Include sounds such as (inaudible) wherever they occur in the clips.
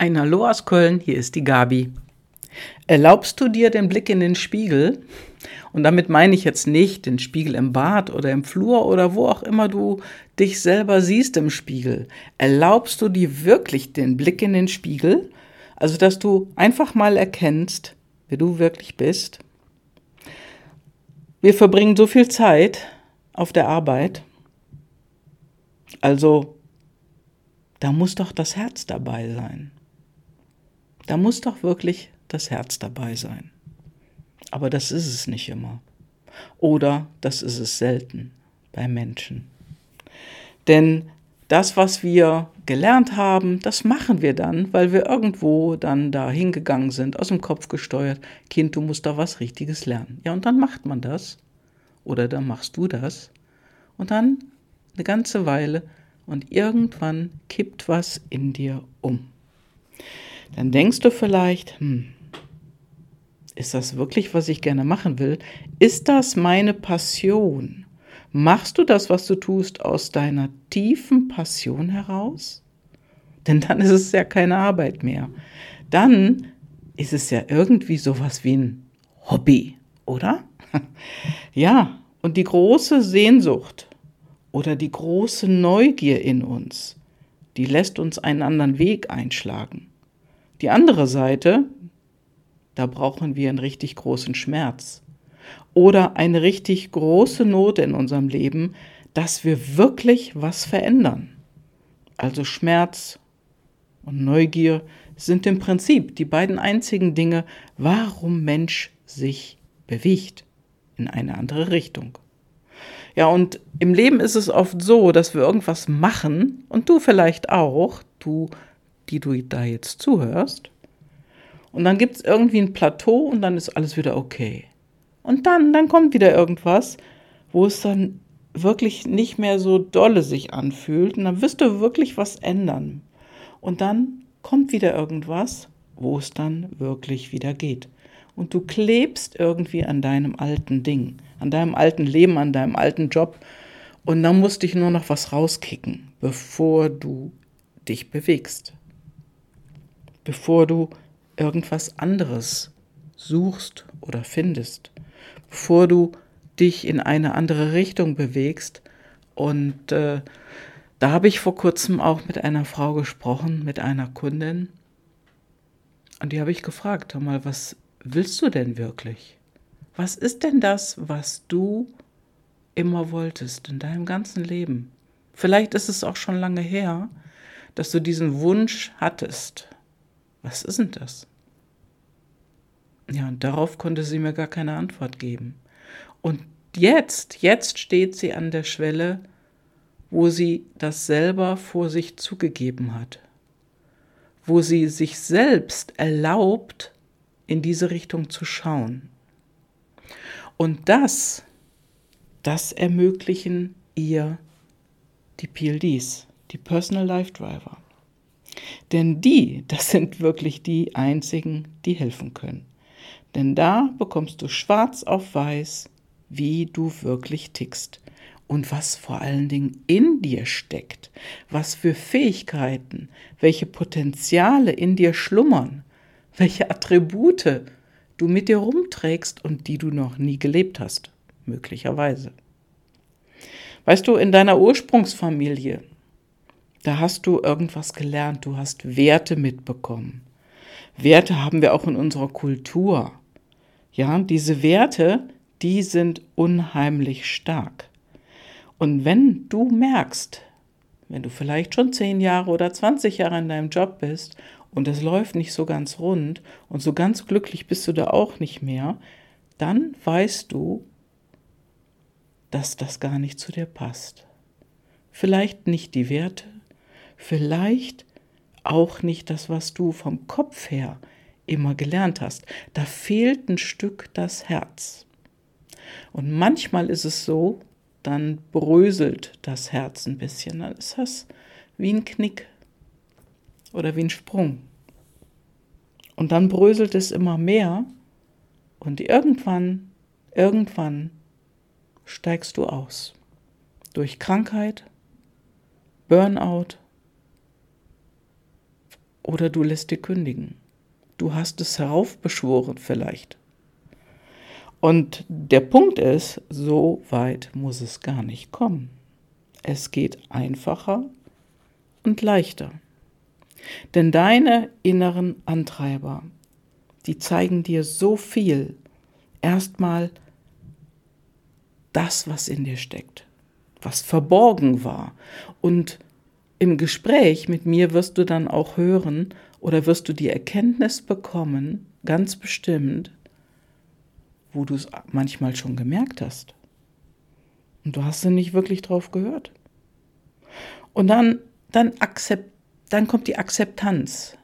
Ein Hallo aus Köln, hier ist die Gabi. Erlaubst du dir den Blick in den Spiegel? Und damit meine ich jetzt nicht den Spiegel im Bad oder im Flur oder wo auch immer du dich selber siehst im Spiegel. Erlaubst du dir wirklich den Blick in den Spiegel? Also, dass du einfach mal erkennst, wer du wirklich bist. Wir verbringen so viel Zeit auf der Arbeit. Also, da muss doch das Herz dabei sein. Da muss doch wirklich das Herz dabei sein. Aber das ist es nicht immer. Oder das ist es selten bei Menschen. Denn das, was wir gelernt haben, das machen wir dann, weil wir irgendwo dann da hingegangen sind, aus dem Kopf gesteuert. Kind, du musst da was Richtiges lernen. Ja, und dann macht man das. Oder dann machst du das. Und dann eine ganze Weile und irgendwann kippt was in dir um. Dann denkst du vielleicht, hm, ist das wirklich, was ich gerne machen will? Ist das meine Passion? Machst du das, was du tust, aus deiner tiefen Passion heraus? Denn dann ist es ja keine Arbeit mehr. Dann ist es ja irgendwie sowas wie ein Hobby, oder? (laughs) ja, und die große Sehnsucht oder die große Neugier in uns, die lässt uns einen anderen Weg einschlagen. Die andere Seite, da brauchen wir einen richtig großen Schmerz oder eine richtig große Not in unserem Leben, dass wir wirklich was verändern. Also Schmerz und Neugier sind im Prinzip die beiden einzigen Dinge, warum Mensch sich bewegt in eine andere Richtung. Ja, und im Leben ist es oft so, dass wir irgendwas machen und du vielleicht auch, du die du da jetzt zuhörst. Und dann gibt es irgendwie ein Plateau und dann ist alles wieder okay. Und dann, dann kommt wieder irgendwas, wo es dann wirklich nicht mehr so dolle sich anfühlt. Und dann wirst du wirklich was ändern. Und dann kommt wieder irgendwas, wo es dann wirklich wieder geht. Und du klebst irgendwie an deinem alten Ding, an deinem alten Leben, an deinem alten Job. Und dann musst dich nur noch was rauskicken, bevor du dich bewegst bevor du irgendwas anderes suchst oder findest, bevor du dich in eine andere Richtung bewegst. Und äh, da habe ich vor kurzem auch mit einer Frau gesprochen, mit einer Kundin. Und die habe ich gefragt, hör mal, was willst du denn wirklich? Was ist denn das, was du immer wolltest in deinem ganzen Leben? Vielleicht ist es auch schon lange her, dass du diesen Wunsch hattest, was ist denn das? Ja, und darauf konnte sie mir gar keine Antwort geben. Und jetzt, jetzt steht sie an der Schwelle, wo sie das selber vor sich zugegeben hat, wo sie sich selbst erlaubt, in diese Richtung zu schauen. Und das, das ermöglichen ihr die PLDs, die Personal Life Driver. Denn die, das sind wirklich die einzigen, die helfen können. Denn da bekommst du schwarz auf weiß, wie du wirklich tickst und was vor allen Dingen in dir steckt, was für Fähigkeiten, welche Potenziale in dir schlummern, welche Attribute du mit dir rumträgst und die du noch nie gelebt hast, möglicherweise. Weißt du, in deiner Ursprungsfamilie, da hast du irgendwas gelernt, du hast Werte mitbekommen. Werte haben wir auch in unserer Kultur. Ja, diese Werte, die sind unheimlich stark. Und wenn du merkst, wenn du vielleicht schon zehn Jahre oder 20 Jahre in deinem Job bist und es läuft nicht so ganz rund und so ganz glücklich bist du da auch nicht mehr, dann weißt du, dass das gar nicht zu dir passt. Vielleicht nicht die Werte, vielleicht auch nicht das, was du vom Kopf her immer gelernt hast. Da fehlt ein Stück das Herz. Und manchmal ist es so, dann bröselt das Herz ein bisschen. Dann ist das wie ein Knick oder wie ein Sprung. Und dann bröselt es immer mehr und irgendwann, irgendwann steigst du aus. Durch Krankheit, Burnout, oder du lässt dir kündigen. Du hast es heraufbeschworen vielleicht. Und der Punkt ist, so weit muss es gar nicht kommen. Es geht einfacher und leichter. Denn deine inneren Antreiber, die zeigen dir so viel. Erstmal das, was in dir steckt, was verborgen war. Und im Gespräch mit mir wirst du dann auch hören oder wirst du die Erkenntnis bekommen, ganz bestimmt, wo du es manchmal schon gemerkt hast. Und du hast nicht wirklich drauf gehört. Und dann, dann, akzept, dann kommt die Akzeptanz.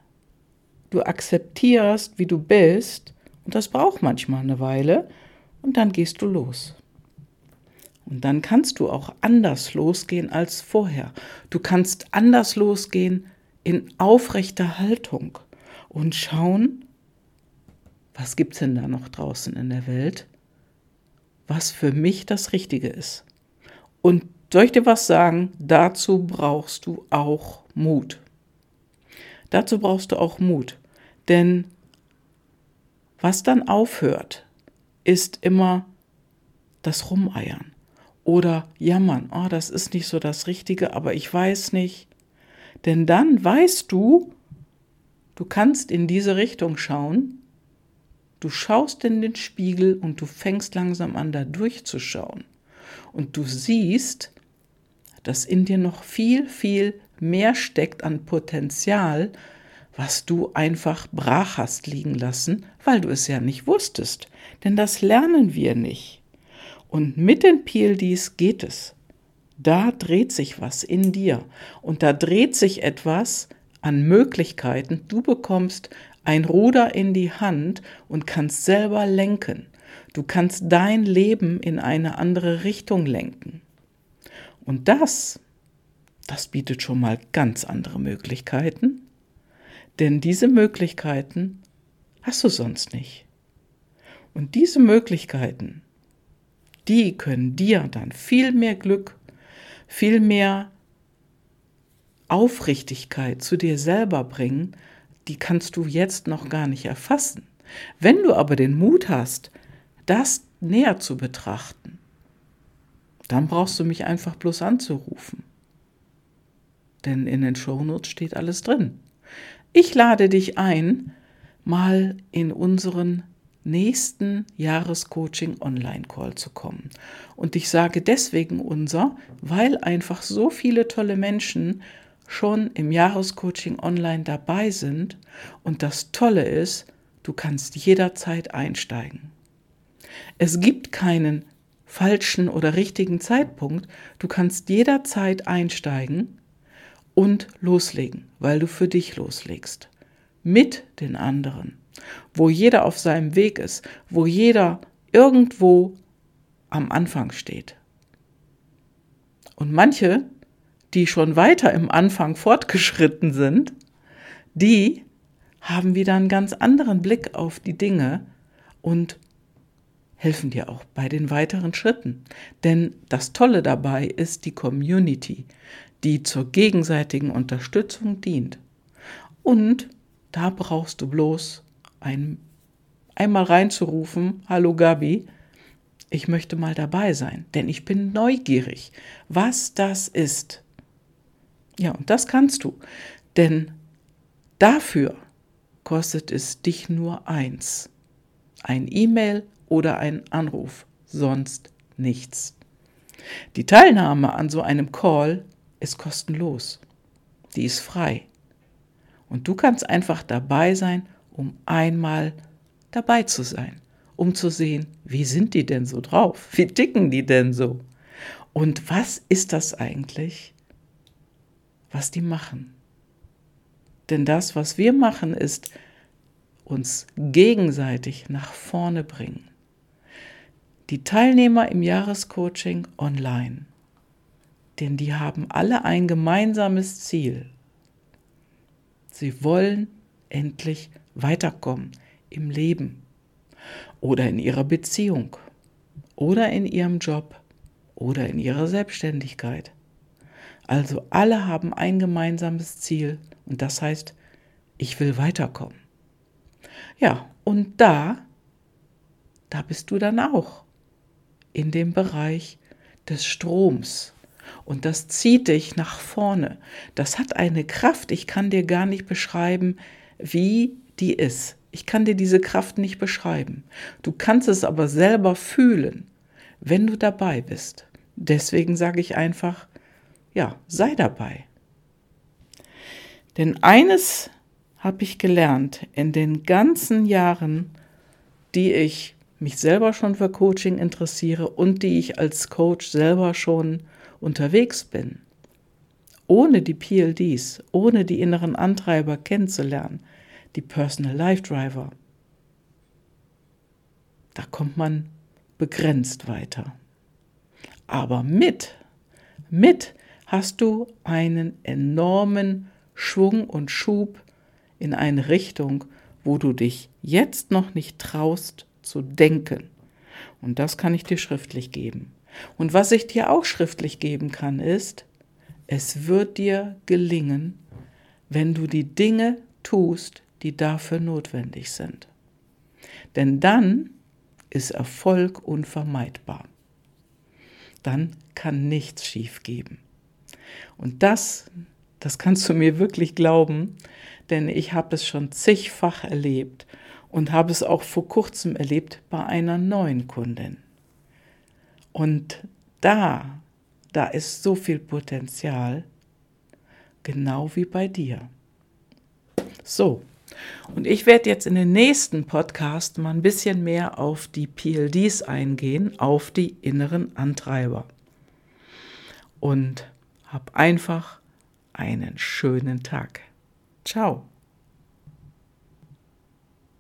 Du akzeptierst, wie du bist, und das braucht manchmal eine Weile, und dann gehst du los. Und dann kannst du auch anders losgehen als vorher. Du kannst anders losgehen in aufrechter Haltung und schauen, was gibt es denn da noch draußen in der Welt, was für mich das Richtige ist. Und soll ich dir was sagen? Dazu brauchst du auch Mut. Dazu brauchst du auch Mut. Denn was dann aufhört, ist immer das Rumeiern oder jammern. Oh, das ist nicht so das Richtige, aber ich weiß nicht. Denn dann weißt du, du kannst in diese Richtung schauen Du schaust in den Spiegel und du fängst langsam an, da durchzuschauen. Und du siehst, dass in dir noch viel, viel mehr steckt an Potenzial, was du einfach brach hast liegen lassen, weil du es ja nicht wusstest. Denn das lernen wir nicht. Und mit den PLDs geht es. Da dreht sich was in dir und da dreht sich etwas an Möglichkeiten. Du bekommst ein Ruder in die Hand und kannst selber lenken. Du kannst dein Leben in eine andere Richtung lenken. Und das, das bietet schon mal ganz andere Möglichkeiten, denn diese Möglichkeiten hast du sonst nicht. Und diese Möglichkeiten, die können dir dann viel mehr Glück, viel mehr Aufrichtigkeit zu dir selber bringen, die kannst du jetzt noch gar nicht erfassen. Wenn du aber den Mut hast, das näher zu betrachten, dann brauchst du mich einfach bloß anzurufen. Denn in den Shownotes steht alles drin. Ich lade dich ein, mal in unseren nächsten Jahrescoaching Online Call zu kommen. Und ich sage deswegen unser, weil einfach so viele tolle Menschen schon im Jahrescoaching online dabei sind. Und das Tolle ist, du kannst jederzeit einsteigen. Es gibt keinen falschen oder richtigen Zeitpunkt. Du kannst jederzeit einsteigen und loslegen, weil du für dich loslegst. Mit den anderen. Wo jeder auf seinem Weg ist, wo jeder irgendwo am Anfang steht. Und manche die schon weiter im Anfang (laughs) fortgeschritten sind, die haben wieder einen ganz anderen Blick auf die Dinge und helfen dir auch bei den weiteren Schritten. Denn das Tolle dabei ist die Community, die zur gegenseitigen Unterstützung dient. Und da brauchst du bloß ein, einmal reinzurufen, hallo Gabi, ich möchte mal dabei sein, denn ich bin neugierig, was das ist. Ja, und das kannst du. Denn dafür kostet es dich nur eins. Ein E-Mail oder ein Anruf, sonst nichts. Die Teilnahme an so einem Call ist kostenlos. Die ist frei. Und du kannst einfach dabei sein, um einmal dabei zu sein, um zu sehen, wie sind die denn so drauf? Wie ticken die denn so? Und was ist das eigentlich? was die machen. Denn das, was wir machen, ist uns gegenseitig nach vorne bringen. Die Teilnehmer im Jahrescoaching online, denn die haben alle ein gemeinsames Ziel. Sie wollen endlich weiterkommen im Leben oder in ihrer Beziehung oder in ihrem Job oder in ihrer Selbstständigkeit. Also alle haben ein gemeinsames Ziel und das heißt ich will weiterkommen. Ja, und da, da bist du dann auch in dem Bereich des Stroms. Und das zieht dich nach vorne. Das hat eine Kraft, ich kann dir gar nicht beschreiben, wie die ist. Ich kann dir diese Kraft nicht beschreiben. Du kannst es aber selber fühlen, wenn du dabei bist. Deswegen sage ich einfach, ja, sei dabei. Denn eines habe ich gelernt in den ganzen Jahren, die ich mich selber schon für Coaching interessiere und die ich als Coach selber schon unterwegs bin. Ohne die PLDs, ohne die inneren Antreiber kennenzulernen, die Personal Life Driver, da kommt man begrenzt weiter. Aber mit, mit hast du einen enormen Schwung und Schub in eine Richtung, wo du dich jetzt noch nicht traust zu denken. Und das kann ich dir schriftlich geben. Und was ich dir auch schriftlich geben kann, ist, es wird dir gelingen, wenn du die Dinge tust, die dafür notwendig sind. Denn dann ist Erfolg unvermeidbar. Dann kann nichts schiefgehen. Und das, das kannst du mir wirklich glauben, denn ich habe es schon zigfach erlebt und habe es auch vor kurzem erlebt bei einer neuen Kundin. Und da, da ist so viel Potenzial, genau wie bei dir. So, und ich werde jetzt in den nächsten Podcast mal ein bisschen mehr auf die PLDs eingehen, auf die inneren Antreiber. Und hab einfach einen schönen Tag. Ciao.